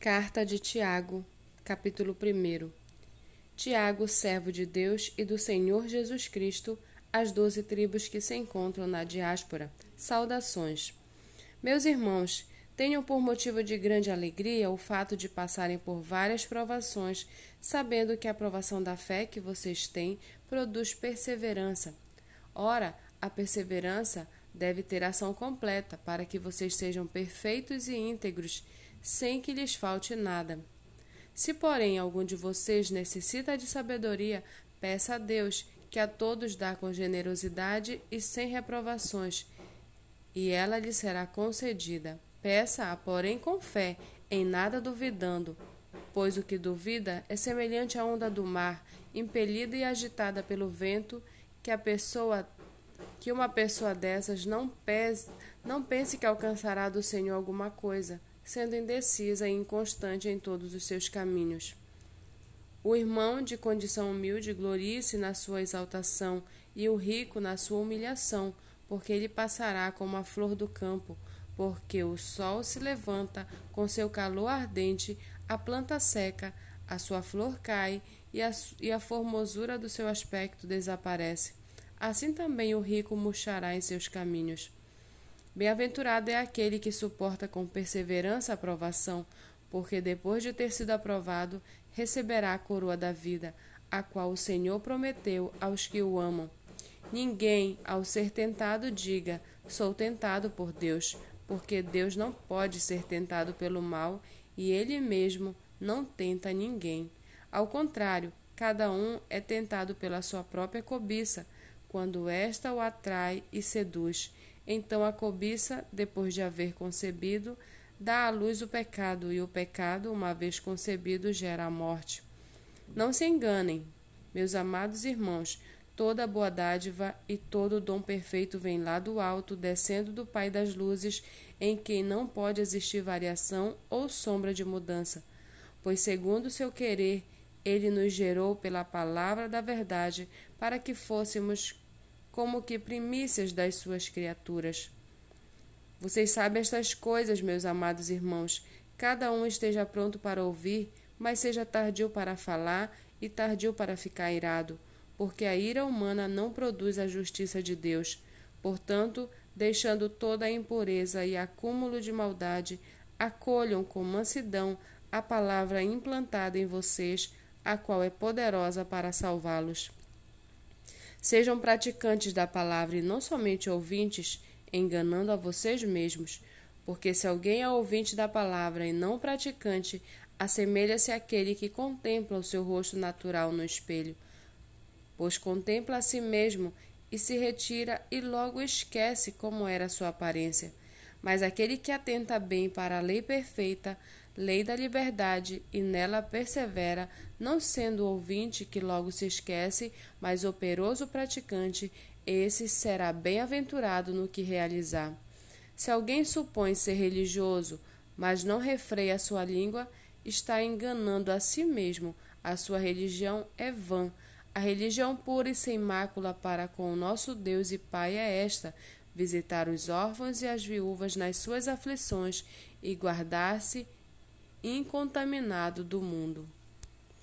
Carta de Tiago, capítulo 1 Tiago, servo de Deus e do Senhor Jesus Cristo, às doze tribos que se encontram na diáspora. Saudações. Meus irmãos, tenham por motivo de grande alegria o fato de passarem por várias provações, sabendo que a provação da fé que vocês têm produz perseverança. Ora, a perseverança deve ter ação completa, para que vocês sejam perfeitos e íntegros sem que lhes falte nada. Se, porém, algum de vocês necessita de sabedoria, peça a Deus, que a todos dá com generosidade e sem reprovações, e ela lhe será concedida. Peça-a, porém, com fé, em nada duvidando, pois o que duvida é semelhante à onda do mar, impelida e agitada pelo vento, que a pessoa que uma pessoa dessas não, pese, não pense que alcançará do Senhor alguma coisa sendo indecisa e inconstante em todos os seus caminhos. O irmão de condição humilde glorie-se na sua exaltação, e o rico na sua humilhação, porque ele passará como a flor do campo, porque o sol se levanta com seu calor ardente, a planta seca, a sua flor cai e a, e a formosura do seu aspecto desaparece. Assim também o rico murchará em seus caminhos. Bem-aventurado é aquele que suporta com perseverança a provação, porque depois de ter sido aprovado, receberá a coroa da vida, a qual o Senhor prometeu aos que o amam. Ninguém, ao ser tentado, diga: Sou tentado por Deus, porque Deus não pode ser tentado pelo mal e ele mesmo não tenta ninguém. Ao contrário, cada um é tentado pela sua própria cobiça, quando esta o atrai e seduz. Então a cobiça, depois de haver concebido, dá à luz o pecado, e o pecado, uma vez concebido, gera a morte. Não se enganem, meus amados irmãos, toda boa dádiva e todo dom perfeito vem lá do alto, descendo do Pai das luzes, em quem não pode existir variação ou sombra de mudança. Pois, segundo o seu querer, ele nos gerou pela palavra da verdade, para que fôssemos como que primícias das suas criaturas. Vocês sabem estas coisas, meus amados irmãos. Cada um esteja pronto para ouvir, mas seja tardio para falar e tardio para ficar irado, porque a ira humana não produz a justiça de Deus. Portanto, deixando toda a impureza e acúmulo de maldade, acolham com mansidão a palavra implantada em vocês, a qual é poderosa para salvá-los. Sejam praticantes da palavra e não somente ouvintes, enganando a vocês mesmos. Porque se alguém é ouvinte da palavra e não praticante, assemelha-se àquele que contempla o seu rosto natural no espelho. Pois contempla a si mesmo e se retira e logo esquece como era sua aparência. Mas aquele que atenta bem para a lei perfeita, lei da liberdade, e nela persevera, não sendo ouvinte que logo se esquece, mas operoso praticante, esse será bem-aventurado no que realizar. Se alguém supõe ser religioso, mas não refreia a sua língua, está enganando a si mesmo. A sua religião é vã. A religião pura e sem mácula para com o nosso Deus e Pai é esta: visitar os órfãos e as viúvas nas suas aflições e guardar-se incontaminado do mundo.